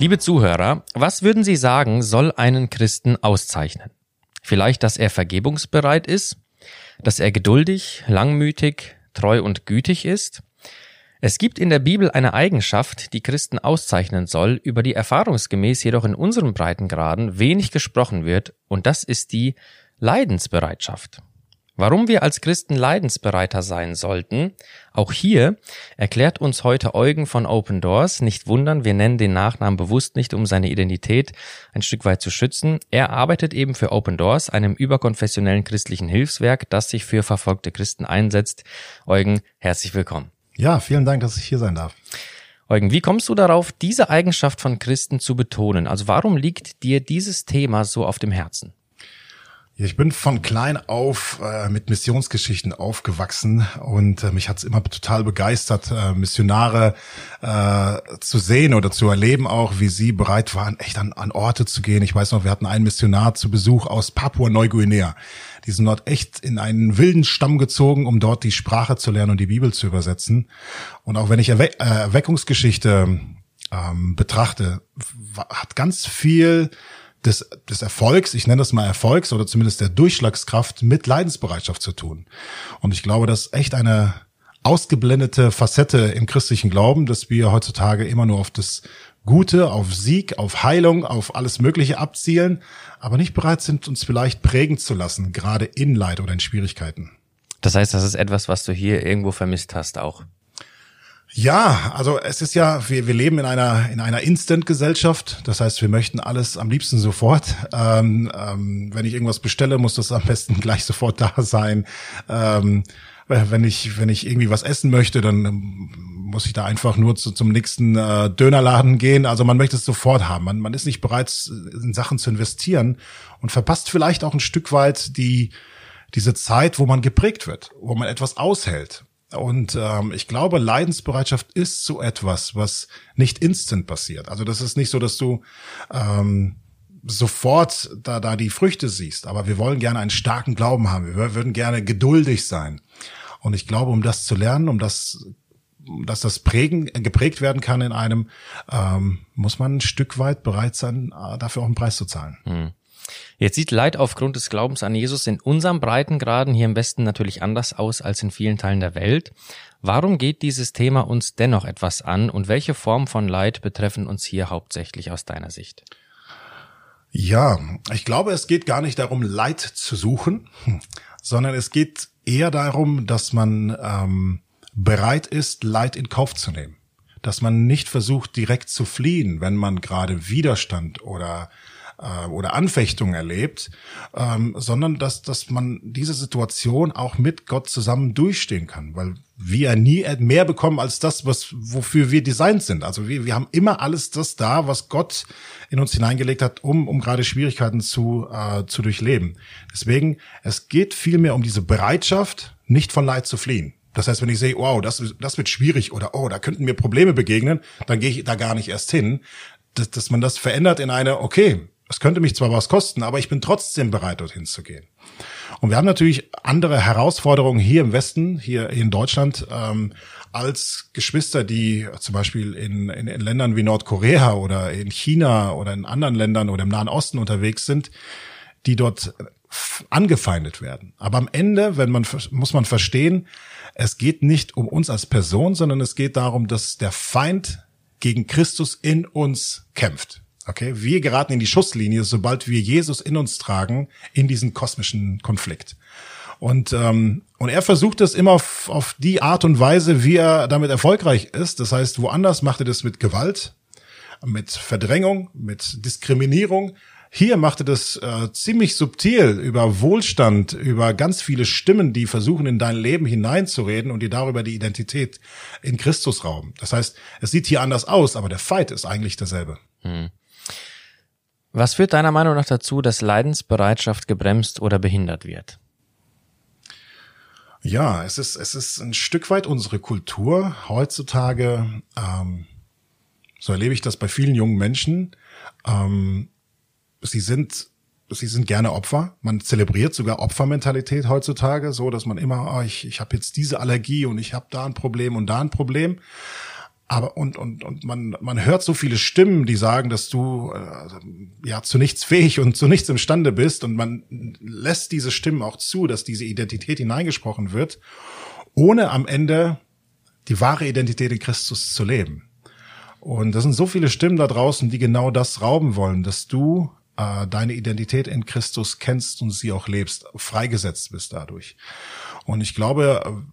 Liebe Zuhörer, was würden Sie sagen, soll einen Christen auszeichnen? Vielleicht, dass er vergebungsbereit ist, dass er geduldig, langmütig, treu und gütig ist? Es gibt in der Bibel eine Eigenschaft, die Christen auszeichnen soll, über die erfahrungsgemäß jedoch in unseren Breitengraden wenig gesprochen wird, und das ist die Leidensbereitschaft. Warum wir als Christen leidensbereiter sein sollten, auch hier erklärt uns heute Eugen von Open Doors. Nicht wundern, wir nennen den Nachnamen bewusst nicht, um seine Identität ein Stück weit zu schützen. Er arbeitet eben für Open Doors, einem überkonfessionellen christlichen Hilfswerk, das sich für verfolgte Christen einsetzt. Eugen, herzlich willkommen. Ja, vielen Dank, dass ich hier sein darf. Eugen, wie kommst du darauf, diese Eigenschaft von Christen zu betonen? Also warum liegt dir dieses Thema so auf dem Herzen? Ich bin von klein auf äh, mit Missionsgeschichten aufgewachsen und äh, mich hat es immer total begeistert, äh, Missionare äh, zu sehen oder zu erleben, auch wie sie bereit waren, echt an, an Orte zu gehen. Ich weiß noch, wir hatten einen Missionar zu Besuch aus Papua-Neuguinea. Die sind dort echt in einen wilden Stamm gezogen, um dort die Sprache zu lernen und die Bibel zu übersetzen. Und auch wenn ich Erwe äh, Erweckungsgeschichte ähm, betrachte, hat ganz viel des, des Erfolgs, ich nenne das mal Erfolgs oder zumindest der Durchschlagskraft mit Leidensbereitschaft zu tun. Und ich glaube, das ist echt eine ausgeblendete Facette im christlichen Glauben, dass wir heutzutage immer nur auf das Gute, auf Sieg, auf Heilung, auf alles Mögliche abzielen, aber nicht bereit sind, uns vielleicht prägen zu lassen, gerade in Leid oder in Schwierigkeiten. Das heißt, das ist etwas, was du hier irgendwo vermisst hast auch. Ja, also es ist ja, wir, wir leben in einer in einer Instant-Gesellschaft. Das heißt, wir möchten alles am liebsten sofort. Ähm, ähm, wenn ich irgendwas bestelle, muss das am besten gleich sofort da sein. Ähm, wenn ich wenn ich irgendwie was essen möchte, dann ähm, muss ich da einfach nur zu, zum nächsten äh, Dönerladen gehen. Also man möchte es sofort haben. Man, man ist nicht bereit, in Sachen zu investieren und verpasst vielleicht auch ein Stück weit die diese Zeit, wo man geprägt wird, wo man etwas aushält. Und ähm, ich glaube, Leidensbereitschaft ist so etwas, was nicht instant passiert. Also das ist nicht so, dass du ähm, sofort da, da die Früchte siehst. Aber wir wollen gerne einen starken Glauben haben. Wir würden gerne geduldig sein. Und ich glaube, um das zu lernen, um das dass das prägen, geprägt werden kann in einem, ähm, muss man ein Stück weit bereit sein, äh, dafür auch einen Preis zu zahlen. Hm. Jetzt sieht Leid aufgrund des Glaubens an Jesus in unserem Breitengraden hier im Westen natürlich anders aus als in vielen Teilen der Welt. Warum geht dieses Thema uns dennoch etwas an und welche Form von Leid betreffen uns hier hauptsächlich aus deiner Sicht? Ja, ich glaube, es geht gar nicht darum, Leid zu suchen, sondern es geht eher darum, dass man ähm, bereit ist, Leid in Kauf zu nehmen. Dass man nicht versucht, direkt zu fliehen, wenn man gerade Widerstand oder äh, oder Anfechtungen erlebt, ähm, sondern dass, dass man diese Situation auch mit Gott zusammen durchstehen kann, weil wir nie mehr bekommen als das, was, wofür wir designt sind. Also wir, wir haben immer alles das da, was Gott in uns hineingelegt hat, um, um gerade Schwierigkeiten zu, äh, zu durchleben. Deswegen, es geht vielmehr um diese Bereitschaft, nicht von Leid zu fliehen. Das heißt, wenn ich sehe, wow, das, das wird schwierig oder oh, da könnten mir Probleme begegnen, dann gehe ich da gar nicht erst hin. Dass, dass man das verändert in eine, okay, es könnte mich zwar was kosten, aber ich bin trotzdem bereit, dorthin zu gehen. Und wir haben natürlich andere Herausforderungen hier im Westen, hier in Deutschland, ähm, als Geschwister, die zum Beispiel in, in, in Ländern wie Nordkorea oder in China oder in anderen Ländern oder im Nahen Osten unterwegs sind, die dort angefeindet werden. Aber am Ende, wenn man muss man verstehen, es geht nicht um uns als Person, sondern es geht darum, dass der Feind gegen Christus in uns kämpft. Okay, wir geraten in die Schusslinie, sobald wir Jesus in uns tragen, in diesen kosmischen Konflikt. Und, ähm, und er versucht es immer auf, auf die Art und Weise, wie er damit erfolgreich ist. Das heißt, woanders macht er das mit Gewalt, mit Verdrängung, mit Diskriminierung. Hier macht er das äh, ziemlich subtil über Wohlstand, über ganz viele Stimmen, die versuchen, in dein Leben hineinzureden und dir darüber die Identität in Christus rauben. Das heißt, es sieht hier anders aus, aber der Fight ist eigentlich derselbe. Hm. Was führt deiner Meinung nach dazu, dass Leidensbereitschaft gebremst oder behindert wird? Ja, es ist, es ist ein Stück weit unsere Kultur heutzutage. Ähm, so erlebe ich das bei vielen jungen Menschen. Ähm, sie sind, sie sind gerne Opfer. Man zelebriert sogar Opfermentalität heutzutage, so dass man immer, oh, ich, ich habe jetzt diese Allergie und ich habe da ein Problem und da ein Problem. Aber und und und man man hört so viele Stimmen, die sagen, dass du äh, ja zu nichts fähig und zu nichts imstande bist und man lässt diese Stimmen auch zu, dass diese Identität hineingesprochen wird, ohne am Ende die wahre Identität in Christus zu leben. Und das sind so viele Stimmen da draußen, die genau das rauben wollen, dass du äh, deine Identität in Christus kennst und sie auch lebst, freigesetzt bist dadurch. Und ich glaube,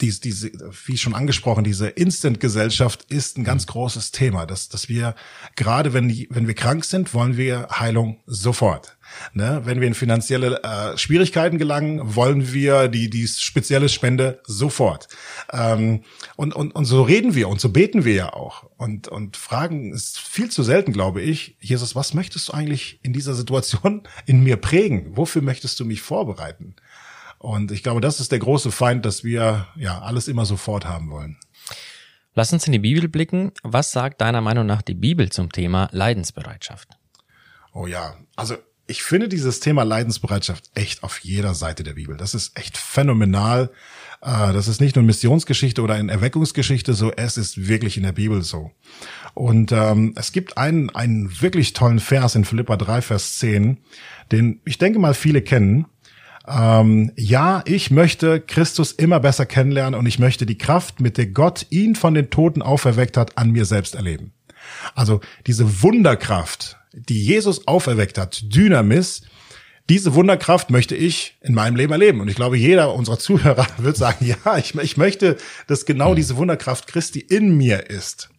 diese, diese, wie schon angesprochen, diese Instant-Gesellschaft ist ein ganz großes Thema, dass, dass wir gerade wenn, wenn wir krank sind, wollen wir Heilung sofort. Ne? Wenn wir in finanzielle äh, Schwierigkeiten gelangen, wollen wir die, die spezielle Spende sofort. Ähm, und, und, und so reden wir und so beten wir ja auch. Und, und fragen ist viel zu selten, glaube ich. Jesus, was möchtest du eigentlich in dieser Situation in mir prägen? Wofür möchtest du mich vorbereiten? Und ich glaube, das ist der große Feind, dass wir ja alles immer sofort haben wollen. Lass uns in die Bibel blicken. Was sagt deiner Meinung nach die Bibel zum Thema Leidensbereitschaft? Oh ja, also ich finde dieses Thema Leidensbereitschaft echt auf jeder Seite der Bibel. Das ist echt phänomenal. Äh, das ist nicht nur Missionsgeschichte oder eine Erweckungsgeschichte so, es ist wirklich in der Bibel so. Und ähm, es gibt einen, einen wirklich tollen Vers in Philippa 3, Vers 10, den ich denke mal viele kennen. Ähm, ja, ich möchte Christus immer besser kennenlernen und ich möchte die Kraft, mit der Gott ihn von den Toten auferweckt hat, an mir selbst erleben. Also diese Wunderkraft, die Jesus auferweckt hat, Dynamis, diese Wunderkraft möchte ich in meinem Leben erleben. Und ich glaube, jeder unserer Zuhörer wird sagen, ja, ich, ich möchte, dass genau diese Wunderkraft Christi in mir ist.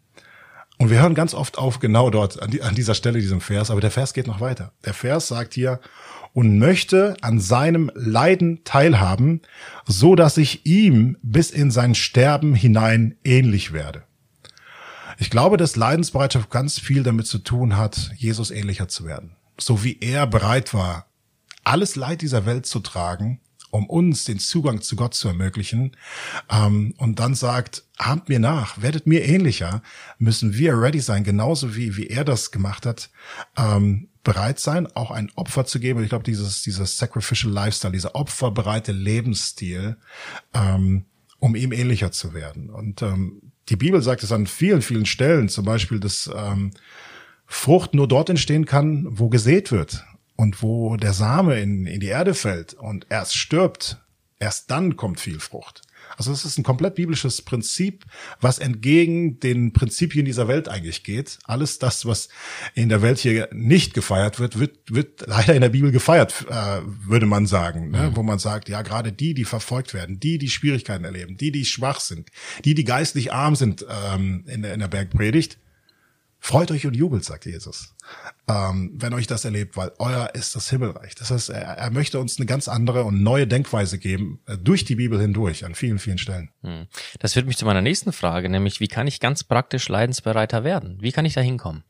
Und wir hören ganz oft auf genau dort, an, die, an dieser Stelle, diesem Vers. Aber der Vers geht noch weiter. Der Vers sagt hier, und möchte an seinem Leiden teilhaben, so dass ich ihm bis in sein Sterben hinein ähnlich werde. Ich glaube, dass Leidensbereitschaft ganz viel damit zu tun hat, Jesus ähnlicher zu werden. So wie er bereit war, alles Leid dieser Welt zu tragen, um uns den Zugang zu Gott zu ermöglichen, ähm, und dann sagt, habt mir nach, werdet mir ähnlicher, müssen wir ready sein, genauso wie, wie er das gemacht hat, ähm, bereit sein, auch ein Opfer zu geben. Ich glaube, dieses, dieses sacrificial Lifestyle, dieser opferbereite Lebensstil, ähm, um ihm ähnlicher zu werden. Und ähm, die Bibel sagt es an vielen, vielen Stellen, zum Beispiel, dass ähm, Frucht nur dort entstehen kann, wo gesät wird und wo der Same in, in die Erde fällt und erst stirbt, erst dann kommt viel Frucht. Also es ist ein komplett biblisches Prinzip, was entgegen den Prinzipien dieser Welt eigentlich geht. Alles das, was in der Welt hier nicht gefeiert wird, wird, wird leider in der Bibel gefeiert, äh, würde man sagen. Ne? Mhm. Wo man sagt, ja, gerade die, die verfolgt werden, die, die Schwierigkeiten erleben, die, die schwach sind, die, die geistlich arm sind ähm, in, der, in der Bergpredigt, Freut euch und jubelt, sagt Jesus, ähm, wenn euch das erlebt, weil euer ist das Himmelreich. Das heißt, er, er möchte uns eine ganz andere und neue Denkweise geben, äh, durch die Bibel hindurch, an vielen, vielen Stellen. Hm. Das führt mich zu meiner nächsten Frage, nämlich wie kann ich ganz praktisch leidensbereiter werden? Wie kann ich da hinkommen?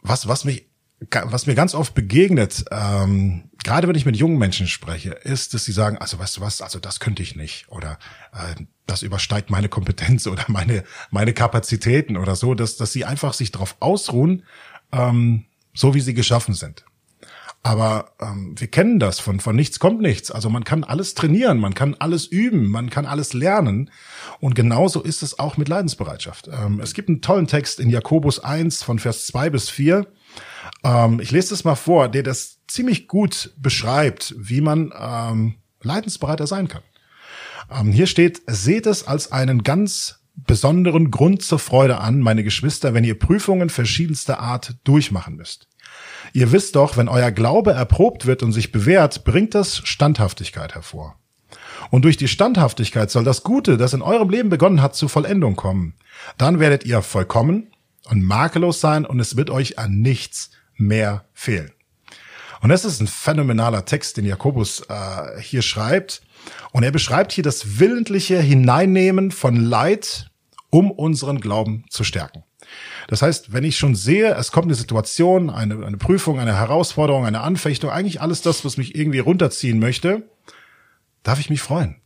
Was, was mich was mir ganz oft begegnet, ähm, gerade wenn ich mit jungen Menschen spreche, ist, dass sie sagen, also weißt du was, also das könnte ich nicht oder äh, das übersteigt meine Kompetenz oder meine meine Kapazitäten oder so, dass dass sie einfach sich darauf ausruhen, ähm, so wie sie geschaffen sind. Aber ähm, wir kennen das von von nichts kommt nichts. Also man kann alles trainieren, man kann alles üben, man kann alles lernen. Und genauso ist es auch mit Leidensbereitschaft. Ähm, es gibt einen tollen Text in Jakobus 1 von Vers 2 bis 4 ähm, ich lese das mal vor, der das ziemlich gut beschreibt, wie man ähm, leidensbereiter sein kann. Ähm, hier steht, seht es als einen ganz besonderen Grund zur Freude an, meine Geschwister, wenn ihr Prüfungen verschiedenster Art durchmachen müsst. Ihr wisst doch, wenn euer Glaube erprobt wird und sich bewährt, bringt das Standhaftigkeit hervor. Und durch die Standhaftigkeit soll das Gute, das in eurem Leben begonnen hat, zur Vollendung kommen. Dann werdet ihr vollkommen und makellos sein und es wird euch an nichts mehr fehlen. Und das ist ein phänomenaler Text, den Jakobus äh, hier schreibt. Und er beschreibt hier das willentliche Hineinnehmen von Leid, um unseren Glauben zu stärken. Das heißt, wenn ich schon sehe, es kommt eine Situation, eine, eine Prüfung, eine Herausforderung, eine Anfechtung, eigentlich alles das, was mich irgendwie runterziehen möchte, darf ich mich freuen.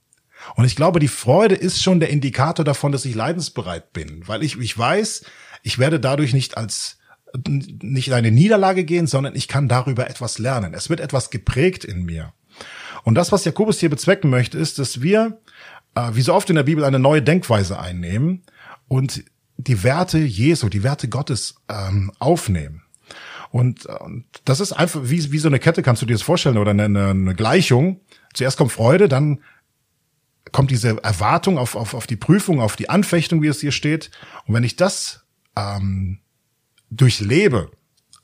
Und ich glaube, die Freude ist schon der Indikator davon, dass ich leidensbereit bin, weil ich, ich weiß, ich werde dadurch nicht als nicht in eine Niederlage gehen, sondern ich kann darüber etwas lernen. Es wird etwas geprägt in mir. Und das, was Jakobus hier bezwecken möchte, ist, dass wir, äh, wie so oft in der Bibel, eine neue Denkweise einnehmen und die Werte Jesu, die Werte Gottes ähm, aufnehmen. Und, und das ist einfach wie, wie so eine Kette, kannst du dir das vorstellen, oder eine, eine Gleichung. Zuerst kommt Freude, dann kommt diese Erwartung auf, auf, auf die Prüfung, auf die Anfechtung, wie es hier steht. Und wenn ich das ähm, durchlebe,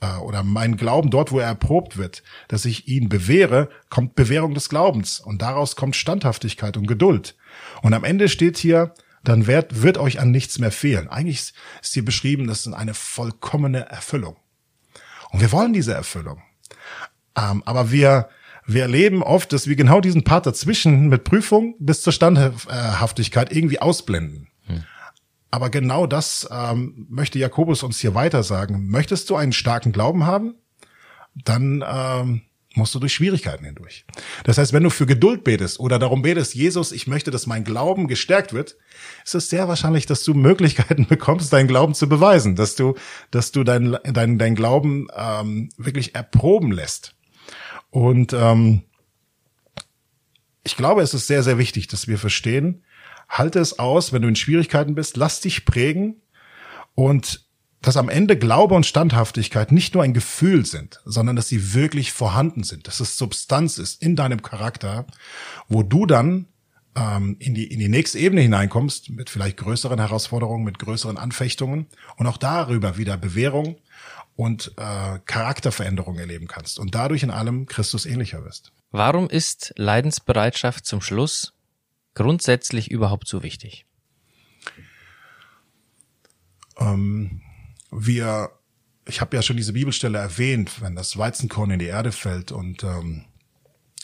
äh, oder mein Glauben dort, wo er erprobt wird, dass ich ihn bewähre, kommt Bewährung des Glaubens. Und daraus kommt Standhaftigkeit und Geduld. Und am Ende steht hier, dann wird, wird euch an nichts mehr fehlen. Eigentlich ist hier beschrieben, das ist eine vollkommene Erfüllung. Und wir wollen diese Erfüllung. Ähm, aber wir, wir erleben oft, dass wir genau diesen Part dazwischen mit Prüfung bis zur Standhaftigkeit irgendwie ausblenden. Hm. Aber genau das ähm, möchte Jakobus uns hier weiter sagen. Möchtest du einen starken Glauben haben? Dann ähm, musst du durch Schwierigkeiten hindurch. Das heißt, wenn du für Geduld betest oder darum betest, Jesus, ich möchte, dass mein Glauben gestärkt wird, ist es sehr wahrscheinlich, dass du Möglichkeiten bekommst, deinen Glauben zu beweisen, dass du, dass du dein, dein, dein Glauben ähm, wirklich erproben lässt. Und ähm, ich glaube, es ist sehr, sehr wichtig, dass wir verstehen, halte es aus, wenn du in Schwierigkeiten bist, lass dich prägen und dass am Ende Glaube und Standhaftigkeit nicht nur ein Gefühl sind, sondern dass sie wirklich vorhanden sind, dass es Substanz ist in deinem Charakter, wo du dann ähm, in, die, in die nächste Ebene hineinkommst, mit vielleicht größeren Herausforderungen, mit größeren Anfechtungen und auch darüber wieder Bewährung und äh, Charakterveränderung erleben kannst und dadurch in allem Christus ähnlicher wirst. Warum ist Leidensbereitschaft zum Schluss grundsätzlich überhaupt so wichtig? Ähm, wir, ich habe ja schon diese Bibelstelle erwähnt, wenn das Weizenkorn in die Erde fällt und ähm,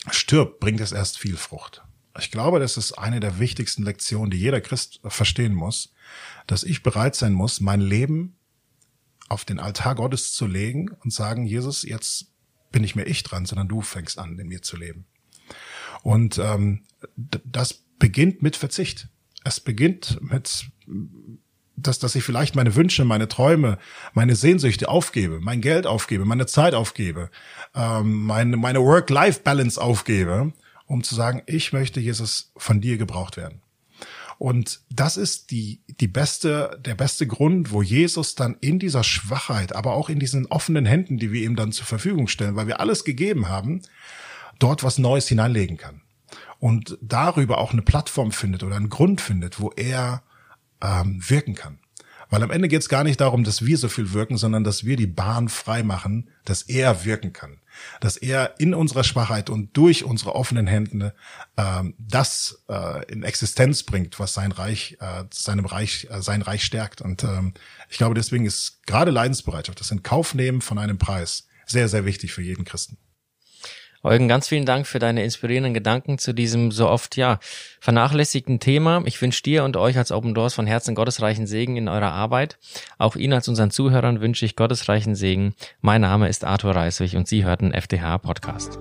stirbt, bringt es erst viel Frucht. Ich glaube, das ist eine der wichtigsten Lektionen, die jeder Christ verstehen muss, dass ich bereit sein muss, mein Leben auf den Altar Gottes zu legen und sagen, Jesus, jetzt bin nicht mehr ich dran, sondern du fängst an, in mir zu leben. Und ähm, das beginnt mit Verzicht. Es beginnt mit dass, dass ich vielleicht meine Wünsche, meine Träume, meine Sehnsüchte aufgebe, mein Geld aufgebe, meine Zeit aufgebe, ähm, meine, meine Work-Life-Balance aufgebe, um zu sagen, ich möchte, Jesus, von dir gebraucht werden. Und das ist die, die beste, der beste Grund, wo Jesus dann in dieser Schwachheit, aber auch in diesen offenen Händen, die wir ihm dann zur Verfügung stellen, weil wir alles gegeben haben, dort was Neues hineinlegen kann. Und darüber auch eine Plattform findet oder einen Grund findet, wo er ähm, wirken kann. Weil am Ende geht es gar nicht darum, dass wir so viel wirken, sondern dass wir die Bahn frei machen, dass er wirken kann. Dass er in unserer Schwachheit und durch unsere offenen Hände ähm, das äh, in Existenz bringt, was sein Reich, äh, seinem Reich, äh, sein Reich stärkt. Und ähm, ich glaube, deswegen ist gerade Leidensbereitschaft, das in Kauf nehmen von einem Preis, sehr, sehr wichtig für jeden Christen. Eugen, ganz vielen Dank für deine inspirierenden Gedanken zu diesem so oft, ja, vernachlässigten Thema. Ich wünsche dir und euch als Open Doors von Herzen gottesreichen Segen in eurer Arbeit. Auch Ihnen als unseren Zuhörern wünsche ich gottesreichen Segen. Mein Name ist Arthur Reiswig und Sie hörten FDH Podcast.